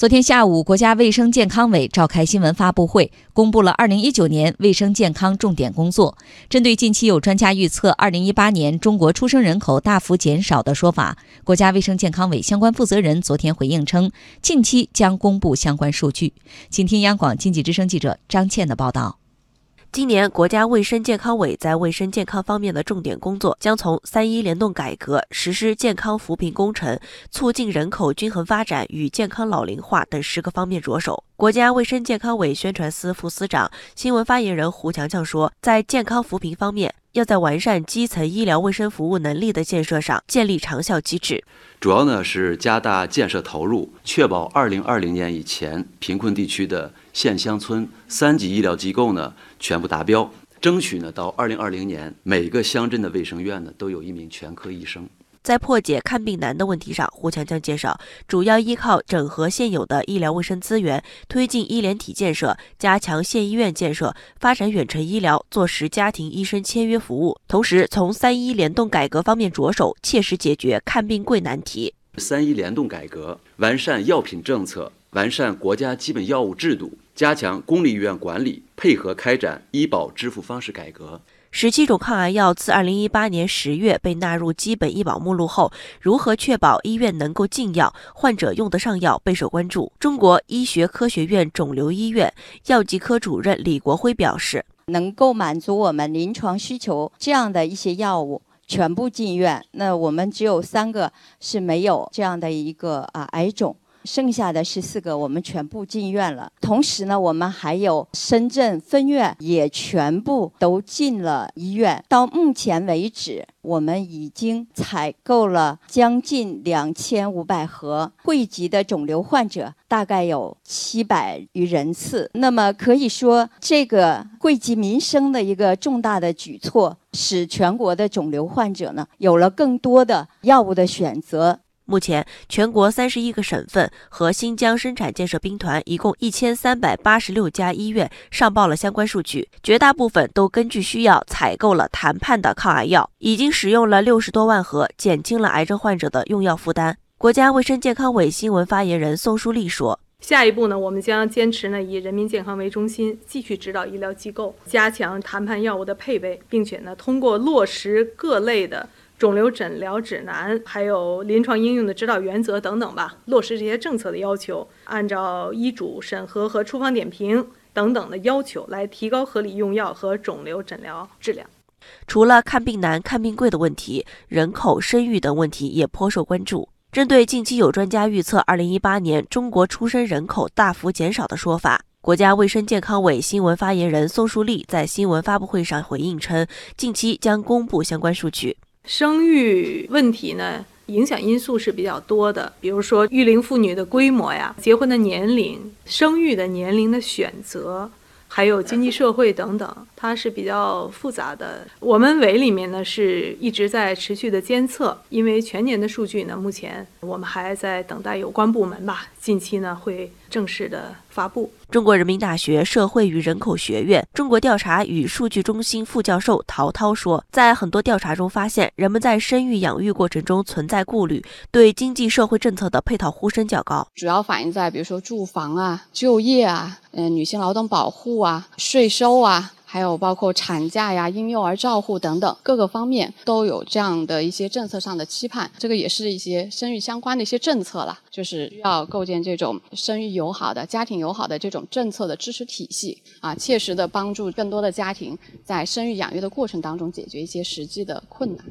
昨天下午，国家卫生健康委召开新闻发布会，公布了二零一九年卫生健康重点工作。针对近期有专家预测二零一八年中国出生人口大幅减少的说法，国家卫生健康委相关负责人昨天回应称，近期将公布相关数据。请听央广经济之声记者张倩的报道。今年，国家卫生健康委在卫生健康方面的重点工作将从“三一联动改革”、实施健康扶贫工程、促进人口均衡发展与健康老龄化等十个方面着手。国家卫生健康委宣传司副司长、新闻发言人胡强强说，在健康扶贫方面，要在完善基层医疗卫生服务能力的建设上建立长效机制。主要呢是加大建设投入，确保二零二零年以前贫困地区的县乡村三级医疗机构呢全部达标，争取呢到二零二零年每个乡镇的卫生院呢都有一名全科医生。在破解看病难的问题上，胡强强介绍，主要依靠整合现有的医疗卫生资源，推进医联体建设，加强县医院建设，发展远程医疗，做实家庭医生签约服务。同时，从三医联动改革方面着手，切实解决看病贵难题。三医联动改革，完善药品政策，完善国家基本药物制度，加强公立医院管理，配合开展医保支付方式改革。十七种抗癌药自二零一八年十月被纳入基本医保目录后，如何确保医院能够进药、患者用得上药，备受关注。中国医学科学院肿瘤医院药剂科主任李国辉表示：“能够满足我们临床需求这样的一些药物全部进院，那我们只有三个是没有这样的一个啊癌种。”剩下的十四个，我们全部进院了。同时呢，我们还有深圳分院也全部都进了医院。到目前为止，我们已经采购了将近两千五百盒，汇集的肿瘤患者大概有七百余人次。那么可以说，这个惠及民生的一个重大的举措，使全国的肿瘤患者呢有了更多的药物的选择。目前，全国三十一个省份和新疆生产建设兵团一共一千三百八十六家医院上报了相关数据，绝大部分都根据需要采购了谈判的抗癌药，已经使用了六十多万盒，减轻了癌症患者的用药负担。国家卫生健康委新闻发言人宋淑丽说：“下一步呢，我们将坚持呢以人民健康为中心，继续指导医疗机构加强谈判药物的配备，并且呢通过落实各类的。”肿瘤诊疗指南，还有临床应用的指导原则等等吧，落实这些政策的要求，按照医嘱审核和处方点评等等的要求来提高合理用药和肿瘤诊疗质量。除了看病难、看病贵的问题，人口生育等问题也颇受关注。针对近期有专家预测2018年中国出生人口大幅减少的说法，国家卫生健康委新闻发言人宋树立在新闻发布会上回应称，近期将公布相关数据。生育问题呢，影响因素是比较多的，比如说育龄妇女的规模呀、结婚的年龄、生育的年龄的选择，还有经济社会等等，它是比较复杂的。我们委里面呢是一直在持续的监测，因为全年的数据呢，目前我们还在等待有关部门吧，近期呢会正式的发布。中国人民大学社会与人口学院中国调查与数据中心副教授陶涛说，在很多调查中发现，人们在生育养育过程中存在顾虑，对经济社会政策的配套呼声较高，主要反映在比如说住房啊、就业啊、嗯、女性劳动保护啊、税收啊。还有包括产假呀、婴幼儿照护等等各个方面都有这样的一些政策上的期盼，这个也是一些生育相关的一些政策了，就是要构建这种生育友好的、家庭友好的这种政策的支持体系啊，切实的帮助更多的家庭在生育养育的过程当中解决一些实际的困难。